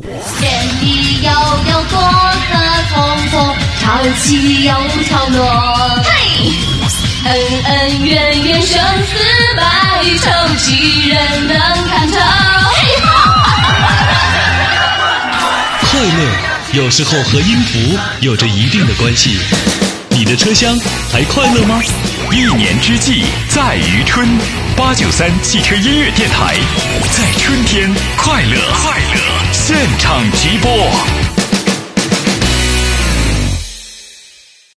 千里遥遥过客匆匆，潮起又潮落。嘿，恩恩怨怨生死白头，几人能看透？嘿快乐有时候和音符有着一定的关系。你的车厢还快乐吗？一年之计在于春，八九三汽车音乐电台，在春天现场直播。